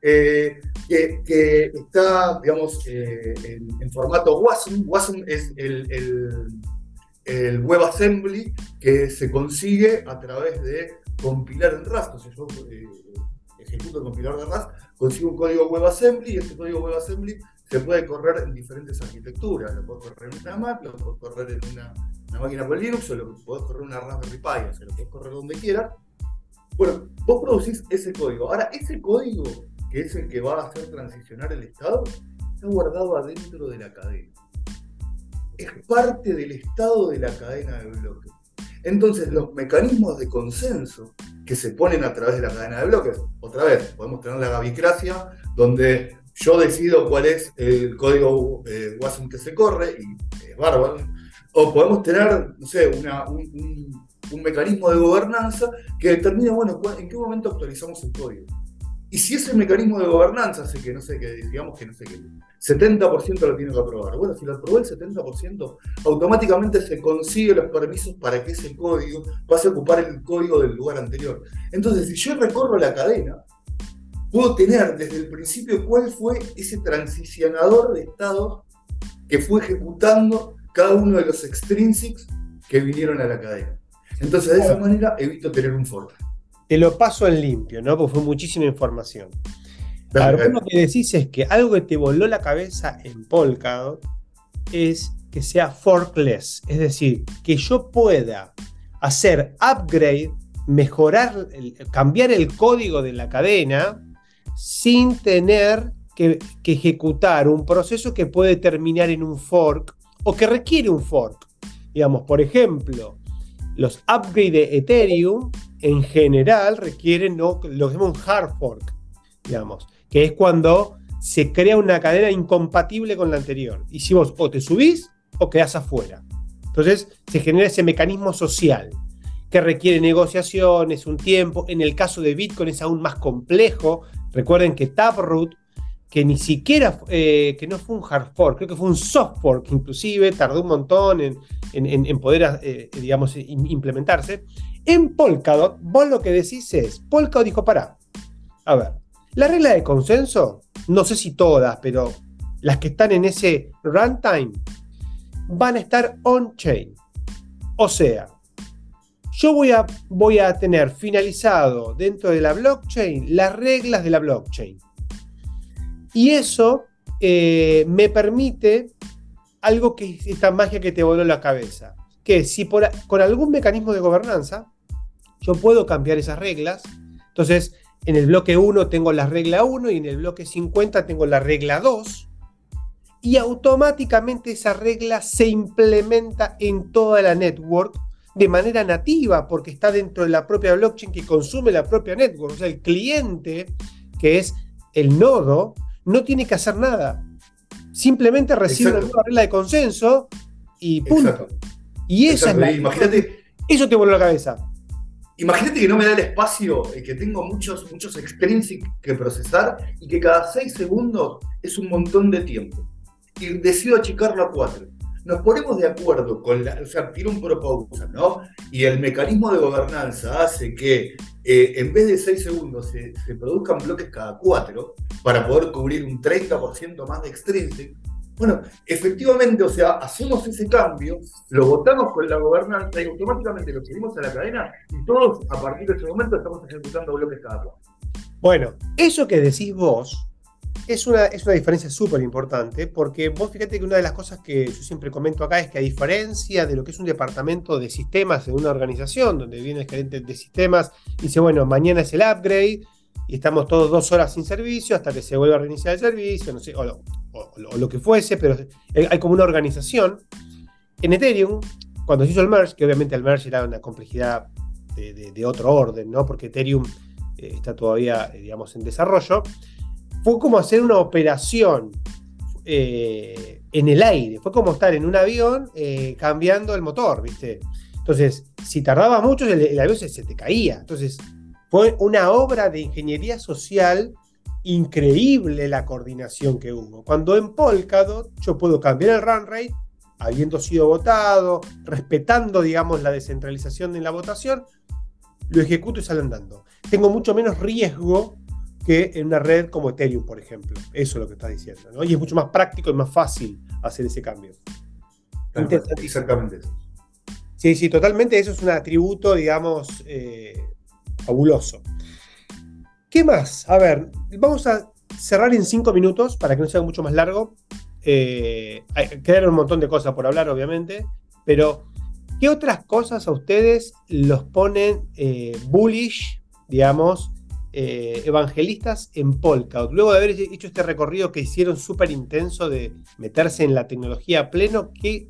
eh, que, está, digamos, eh, en, formato WASM. WASM es el, el WebAssembly que se consigue a través de compilar en Rust. O sea, yo eh, ejecuto el compilador de Rust, consigo un código WebAssembly y este código WebAssembly se puede correr en diferentes arquitecturas. Lo puedo correr en una Mac, lo puedo correr en una, máquina con Linux, o lo puedo correr en una Raspberry Pi, o sea, lo puedo correr donde quiera. Bueno, vos producís ese código. Ahora, ese código, que es el que va a hacer transicionar el estado, está guardado adentro de la cadena es parte del estado de la cadena de bloques. Entonces, los mecanismos de consenso que se ponen a través de la cadena de bloques, otra vez, podemos tener la gabicracia, donde yo decido cuál es el código eh, WASM que se corre, y es bárbaro, o podemos tener, no sé, un, mecanismo de gobernanza que determina, bueno, en qué momento actualizamos el código. Y si ese mecanismo de gobernanza hace que, no sé, que digamos que no sé qué, 70% lo tiene que aprobar. Bueno, si lo aprobó el 70%, automáticamente se consigue los permisos para que ese código pase a ocupar el código del lugar anterior. Entonces, si yo recorro la cadena, puedo tener desde el principio cuál fue ese transicionador de estados que fue ejecutando cada uno de los extrinsics que vinieron a la cadena. Entonces, de esa manera evito tener un for te lo paso en limpio, ¿no? Porque fue muchísima información. Ahora, lo que decís es que algo que te voló la cabeza en Polkadot es que sea forkless, es decir, que yo pueda hacer upgrade, mejorar, cambiar el código de la cadena sin tener que, que, ejecutar un proceso que puede terminar en un fork o que requiere un fork. Digamos, por ejemplo, los upgrades de Ethereum en general requieren lo que llamamos un hard fork, digamos, que es cuando se crea una cadena incompatible con la anterior. Y si vos o te subís o quedás afuera. Entonces se genera ese mecanismo social que requiere negociaciones, un tiempo. En el caso de Bitcoin es aún más complejo. Recuerden que Taproot, que ni siquiera, eh, que no fue un hard fork, creo que fue un soft fork inclusive, tardó un montón en, poder, eh, digamos, implementarse. En Polkadot, vos lo que decís es, Polkadot dijo, para, a ver, La regla de consenso, no sé si todas, pero las que están en ese runtime van a estar on-chain. O sea, yo voy a, voy a tener finalizado dentro de la blockchain las reglas de la blockchain. Y eso eh, me permite algo que es esta magia que te voló la cabeza. Que si por, con algún mecanismo de gobernanza yo puedo cambiar esas reglas, entonces en el bloque 1 tengo la regla 1 y en el bloque 50 tengo la regla 2 y automáticamente esa regla se implementa en toda la network de manera nativa porque está dentro de la propia blockchain que consume la propia network. O sea, el cliente, que es el nodo, no tiene que hacer nada. Simplemente recibe una nueva regla de consenso y punto. Y esa es Imagínate. Eso te voló la cabeza. Imagínate que no me da el espacio, y que tengo muchos, muchos extrinsic que procesar y que cada seis segundos es un montón de tiempo. Y decido achicarlo a cuatro. Nos ponemos de acuerdo con la, o sea, tiene un proposal, ¿no? Y el mecanismo de gobernanza hace que eh, en vez de seis segundos se, produzcan bloques cada cuatro para poder cubrir un 30% más de extrinsic bueno, efectivamente, o sea, hacemos ese cambio, lo votamos con la gobernanza y automáticamente lo subimos a la cadena y todos a partir de ese momento estamos ejecutando bloques cada cual. Bueno, eso que decís vos es una, es una diferencia súper importante porque vos fíjate que una de las cosas que yo siempre comento acá es que a diferencia de lo que es un departamento de sistemas en una organización donde viene el gerente de sistemas y dice, bueno, mañana es el upgrade, y estamos todos dos horas sin servicio hasta que se vuelva a reiniciar el servicio, no sé, o lo, que fuese, pero hay como una organización. En Ethereum, cuando se hizo el merge, que obviamente el merge era una complejidad de, otro orden, ¿no? Porque Ethereum eh, está todavía, eh, digamos, en desarrollo, fue como hacer una operación eh, en el aire, fue como estar en un avión cambiando el motor, ¿viste? Entonces, si tardaba mucho, el, avión se, se te caía. Entonces, fue una obra de ingeniería social increíble la coordinación que hubo. Cuando en Polkadot yo puedo cambiar el run rate, habiendo sido votado, respetando, digamos, la descentralización en la votación, lo ejecuto y sale andando. Tengo mucho menos riesgo que en una red como Ethereum, por ejemplo. Eso es lo que está diciendo. ¿no? Y es mucho más práctico y más fácil hacer ese cambio. Exactamente. Sí, sí, totalmente. Eso es un atributo, digamos, eh, fabuloso. ¿Qué más? A ver, vamos a cerrar en cinco minutos para que no sea mucho más largo. Eh, un montón de cosas por hablar, obviamente, pero ¿qué otras cosas a ustedes los ponen eh, bullish, digamos, eh, evangelistas en Polkadot? Luego de haber hecho este recorrido que hicieron súper intenso de meterse en la tecnología a pleno, ¿qué,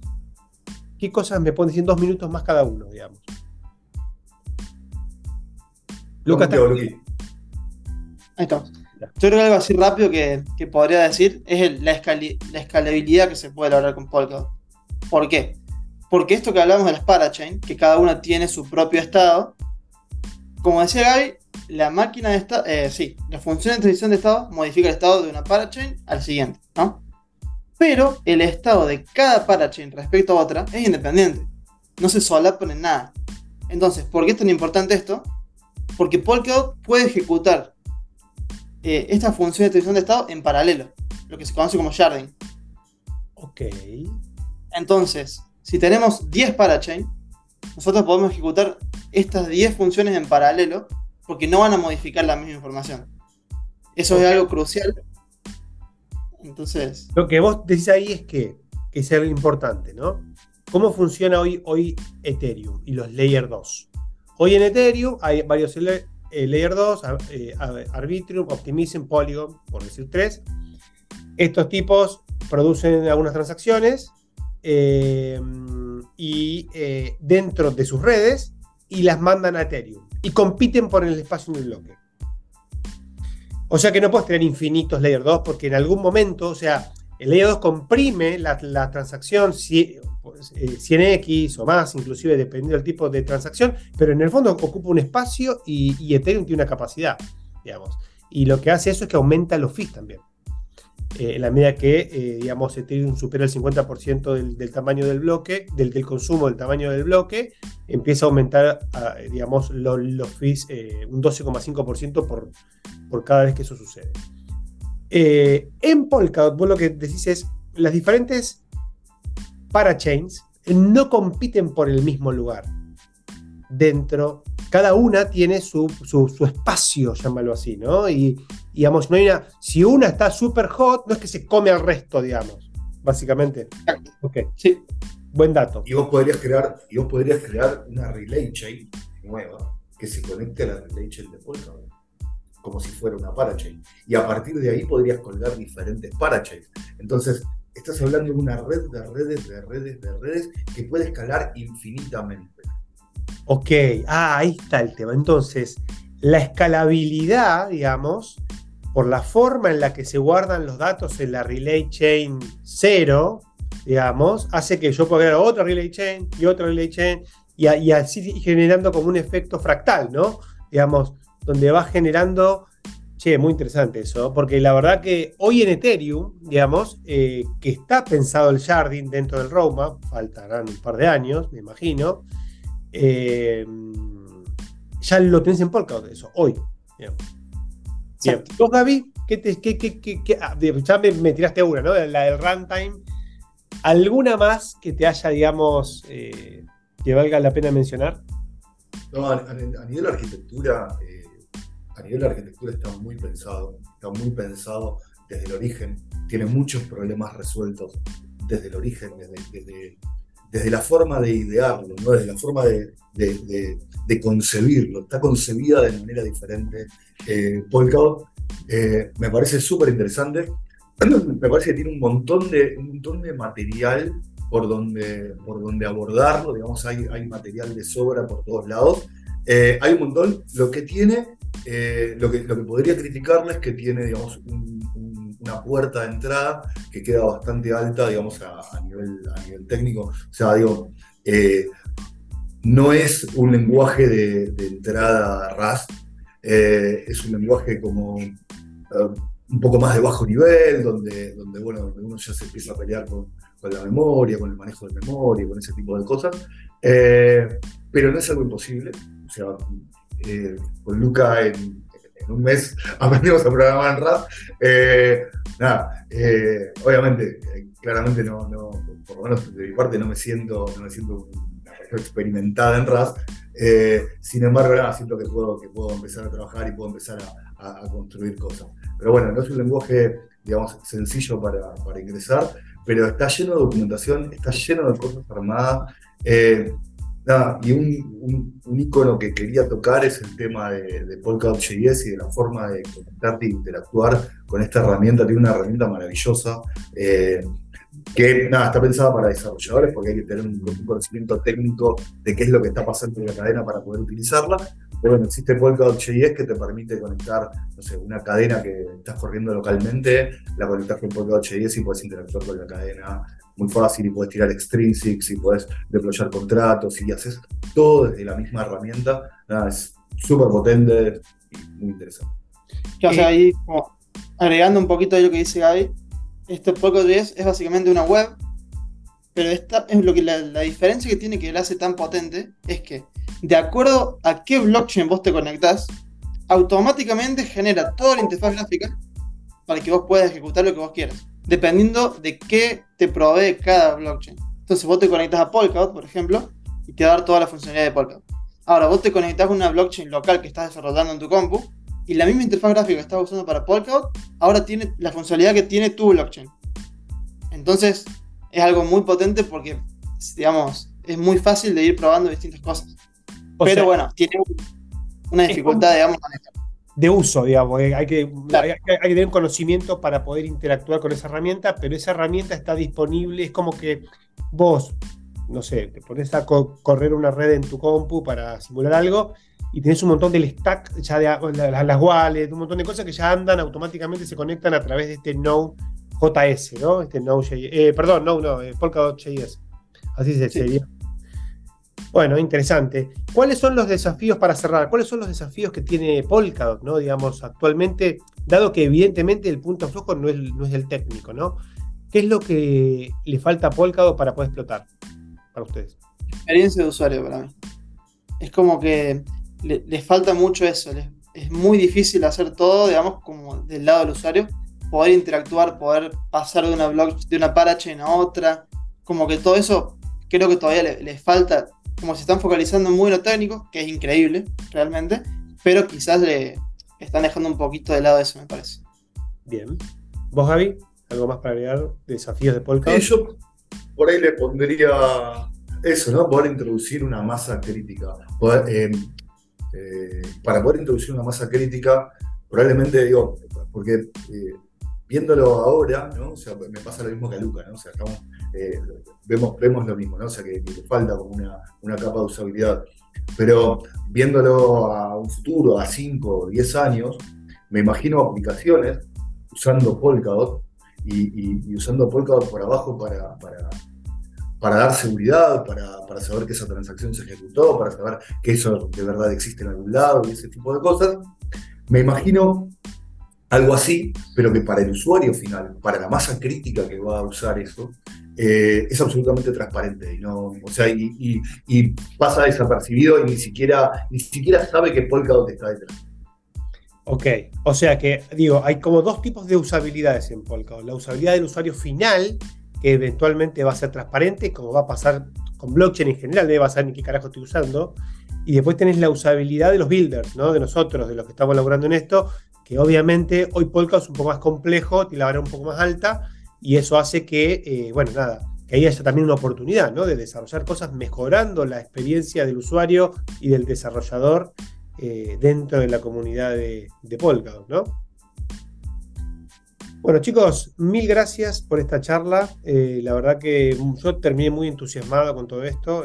qué cosas me ponen en dos minutos más cada uno, digamos? Lucas, Ahí estamos. Yo creo que algo así rápido que, podría decir es la, escalabilidad que se puede lograr con Polkadot. ¿Por qué? Porque esto que hablamos de las parachain, que cada una tiene su propio estado, como decía Gaby, la máquina de estado, eh, sí, la función de transición de estado modifica el estado de una parachain al siguiente, ¿no? Pero el estado de cada parachain respecto a otra es independiente. No se solapan en nada. Entonces, ¿por qué es tan importante esto? Porque Polkadot puede ejecutar eh, esta función de transición de estado en paralelo, lo que se conoce como sharding. Ok. Entonces, si tenemos 10 parachain, nosotros podemos ejecutar estas 10 funciones en paralelo porque no van a modificar la misma información. Eso es algo crucial. Entonces. Lo que vos decís ahí es que, que es algo importante, ¿no? ¿Cómo funciona hoy, hoy Ethereum y los Layer 2? Hoy en Ethereum hay varios eh, Layer 2, eh, Arbitrum, Optimism, Polygon, por decir tres. Estos tipos producen algunas transacciones eh, y dentro de sus redes y las mandan a Ethereum y compiten por el espacio en el bloque. O sea que no puedes tener infinitos Layer 2 porque en algún momento, o sea, el Layer 2 comprime la, la transacción 100x eh, o más, inclusive dependiendo del tipo de transacción, pero en el fondo ocupa un espacio y, Ethereum tiene una capacidad, digamos. Y lo que hace eso es que aumenta los fees también. en la medida que, digamos, Ethereum supera el 50% del, tamaño del bloque, del, consumo del tamaño del bloque, empieza a aumentar, digamos, los fees un 12,5% por, por cada vez que eso sucede. en Polkadot, vos lo que decís es, las diferentes parachains no compiten por el mismo lugar. Dentro, cada una tiene su, espacio, llámalo así, ¿no? Y, digamos, no hay una, si una está súper hot, no es que se come al resto, digamos, básicamente. Ok, sí, buen dato. Y vos podrías crear, y vos podrías crear una relay chain nueva que se conecte a la relay chain de Polkadot como si fuera una parachain. Y a partir de ahí podrías colgar diferentes parachains. Entonces, estás hablando de una red de redes, de redes, de redes que puede escalar infinitamente. Ok, ah, ahí está el tema. Entonces, la escalabilidad, digamos, por la forma en la que se guardan los datos en la relay chain 0, digamos, hace que yo pueda crear otra relay chain y otra relay chain y, y así generando como un efecto fractal, ¿no? Digamos, donde va generando Che, muy interesante eso, porque la verdad que hoy en Ethereum, digamos, eh, que está pensado el Jardín dentro del roadmap, faltarán un par de años, me imagino, eh, ya lo tenés en Polkadot, eso, hoy. Bien. ¿Vos, Gaby? ¿Qué te, qué, qué, ah, ya me, tiraste una, ¿no? La del runtime. ¿Alguna más que te haya, digamos, eh, que valga la pena mencionar? No, a, a nivel de arquitectura, a nivel de arquitectura está muy pensado, está muy pensado desde el origen, tiene muchos problemas resueltos desde el origen, desde, desde, la forma de idearlo, ¿no? desde la forma de, de concebirlo, está concebida de manera diferente. Eh, Polkadot eh, me parece súper interesante, me parece que tiene un montón de, un montón de material por donde, por donde abordarlo, digamos, hay, hay material de sobra por todos lados. Eh, hay un montón, lo que tiene eh, lo, que, lo podría criticarle es que tiene, digamos, una puerta de entrada que queda bastante alta, digamos, a, nivel, técnico. O sea, digo, eh, no es un lenguaje de, entrada RAS, es un lenguaje como un poco más de bajo nivel, donde, donde, bueno, donde uno ya se empieza a pelear con la memoria, con el manejo de memoria, con ese tipo de cosas. Pero no es algo imposible. O sea, eh, con Luca en, un mes aprendimos a programar en RAS. Eh, nada, eh, obviamente, claramente no, no, por lo menos de mi parte no me siento, no me siento experimentada en RAS. sin embargo, nada, siento que puedo, que puedo empezar a trabajar y puedo empezar a, construir cosas. Pero bueno, no es un lenguaje, digamos, sencillo para, para ingresar, pero está lleno de documentación, está lleno de cosas armadas y un, un, icono que quería tocar es el tema de, de Polkadot.js y de la forma de conectarte e interactuar con esta herramienta. Tiene una herramienta maravillosa eh, que nada, está pensada para desarrolladores porque hay que tener un, conocimiento técnico de qué es lo que está pasando en la cadena para poder utilizarla. Pero bueno, existe Polkadot.js que te permite conectar, no sé, una cadena que estás corriendo localmente, la conectas con Polkadot.js y puedes interactuar con la cadena muy fácil y puedes tirar extrinsics y puedes deployar contratos y haces todo desde la misma herramienta. Nada, es súper potente y muy interesante. o sea, ahí agregando un poquito de lo que dice Gaby, este Poco.js es básicamente una web, pero esta es lo que la, la, diferencia que tiene que la hace tan potente es que de acuerdo a qué blockchain vos te conectás, automáticamente genera toda la interfaz gráfica para que vos puedas ejecutar lo que vos quieras dependiendo de qué te provee cada blockchain. Entonces vos te conectas a Polkadot, por ejemplo, y te va a dar toda la funcionalidad de Polkadot. Ahora, vos te conectas a una blockchain local que estás desarrollando en tu compu, y la misma interfaz gráfica que estás usando para Polkadot, ahora tiene la funcionalidad que tiene tu blockchain. Entonces, es algo muy potente porque, digamos, es muy fácil de ir probando distintas cosas. Pero bueno, tiene una dificultad, digamos, de uso, digamos. Eh, hay que, hay, que tener conocimiento para poder interactuar con esa herramienta, pero esa herramienta está disponible. Es como que vos, no sé, te pones a correr una red en tu compu para simular algo y tenés un montón del stack ya de las, wallets, un montón de cosas que ya andan automáticamente, se conectan a través de este Node JS, ¿no? Este Node, eh, perdón, no, no, eh, Polkadot.js. Así se sería. Bueno, interesante. ¿Cuáles son los desafíos para cerrar? ¿Cuáles son los desafíos que tiene Polkadot, no? Digamos, actualmente, dado que evidentemente el punto flojo no es, no es el técnico, ¿no? ¿Qué es lo que le falta a Polkadot para poder explotar para ustedes? Experiencia de usuario para mí. Es como que le, falta mucho eso. es muy difícil hacer todo, digamos, como del lado del usuario. Poder interactuar, poder pasar de una blog, de una parachain a otra. Como que todo eso creo que todavía le, falta. Como se están focalizando muy en lo técnico, que es increíble, realmente. Pero quizás le están dejando un poquito de lado eso, me parece. Bien. ¿Vos, Javi? ¿Algo más para agregar? ¿Desafíos de Polkadot? yo por ahí le pondría eso, ¿no? Poder introducir una masa crítica. Eh, eh, para poder introducir una masa crítica, probablemente, digo, porque eh, viéndolo ahora, ¿no? O sea, me pasa lo mismo que a Luca, ¿no? O sea, vemos, vemos lo mismo, ¿no? O sea, que, le falta como una, una, capa de usabilidad. Pero viéndolo a un futuro, a 5 o 10 años, me imagino aplicaciones usando Polkadot y, usando Polkadot por abajo para, para, para dar seguridad, para, para, saber que esa transacción se ejecutó, para saber que eso de verdad existe en algún lado y ese tipo de cosas. Me imagino algo así, pero que para el usuario final, para la masa crítica que va a usar eso, eh, es absolutamente transparente y no, o sea, y, y, pasa desapercibido y ni siquiera, ni siquiera sabe que Polkadot está detrás. Ok, o sea que, digo, hay como dos tipos de usabilidades en Polkadot. La usabilidad del usuario final, que eventualmente va a ser transparente, como va a pasar con blockchain en general, debe saber ni qué carajo estoy usando. Y después tenés la usabilidad de los builders, ¿no? De nosotros, de los que estamos laburando en esto, que obviamente hoy Polkadot es un poco más complejo, tiene la vara un poco más alta, y eso hace que, eh, bueno, nada, que ahí haya también una oportunidad, ¿no? De desarrollar cosas mejorando la experiencia del usuario y del desarrollador eh, dentro de la comunidad de, de ¿no? Bueno, chicos, mil gracias por esta charla. Eh, la verdad que yo terminé muy entusiasmado con todo esto.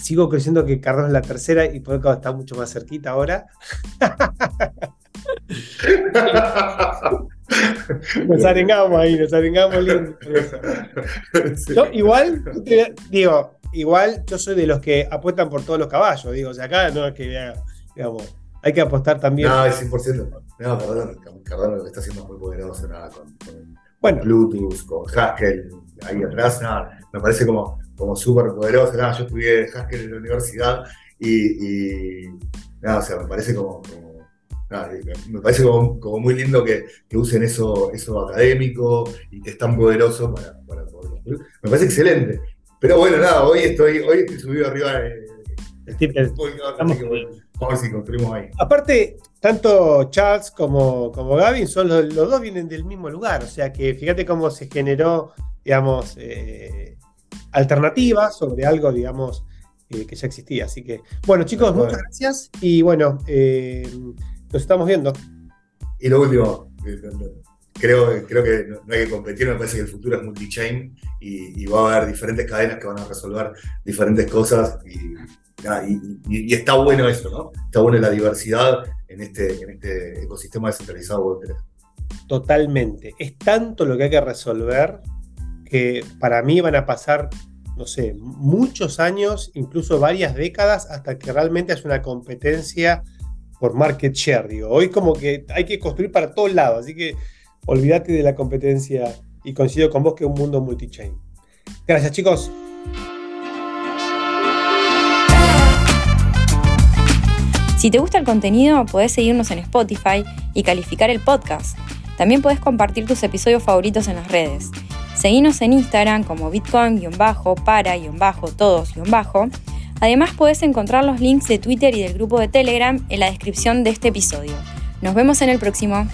Sigo creciendo que Carlos es la tercera y Polkadot está mucho más cerquita ahora. nos arengamos ahí, nos arengamos lindo. igual, digo, igual yo soy de los que apuestan por todos los caballos, digo, o sea, acá no es que, digamos, hay que apostar también. No, es 100%. No, perdón, Cardano lo que está haciendo es muy poderoso, nada, con, bueno. Bluetooth, con Haskell, ahí atrás, nada, me parece como, como súper poderoso, nada, yo estudié Haskell en la universidad y, y nada, o sea, me parece como, me parece como, como, muy lindo que, que, usen eso, eso académico y que es tan poderoso para, para poder Me parece excelente. Pero bueno, nada, hoy estoy, hoy estoy subido arriba de. Vamos a ver si construimos ahí. Aparte, tanto Charles como, como Gavin son los, dos vienen del mismo lugar. O sea que fíjate cómo se generó, digamos, eh, alternativas sobre algo, digamos, eh, que ya existía. Así que, bueno, chicos, muchas gracias. Y bueno, eh, nos estamos viendo. Y lo último, creo, creo que no, hay que competir, me parece que el futuro es multi-chain y, va a haber diferentes cadenas que van a resolver diferentes cosas y, está bueno eso, ¿no? Está bueno la diversidad en este, en este ecosistema descentralizado Web3. Totalmente. Es tanto lo que hay que resolver que para mí van a pasar, no sé, muchos años, incluso varias décadas, hasta que realmente haya una competencia por market share. Digo, hoy como que hay que construir para todos lados, así que olvídate de la competencia y coincido con vos que es un mundo multi-chain. Gracias, chicos. Si te gusta el contenido, podés seguirnos en Spotify y calificar el podcast. También podés compartir tus episodios favoritos en las redes. Seguinos en Instagram como bitcoin-para-todos-bajo. Además, podés encontrar los links de Twitter y del grupo de Telegram en la descripción de este episodio. Nos vemos en el próximo.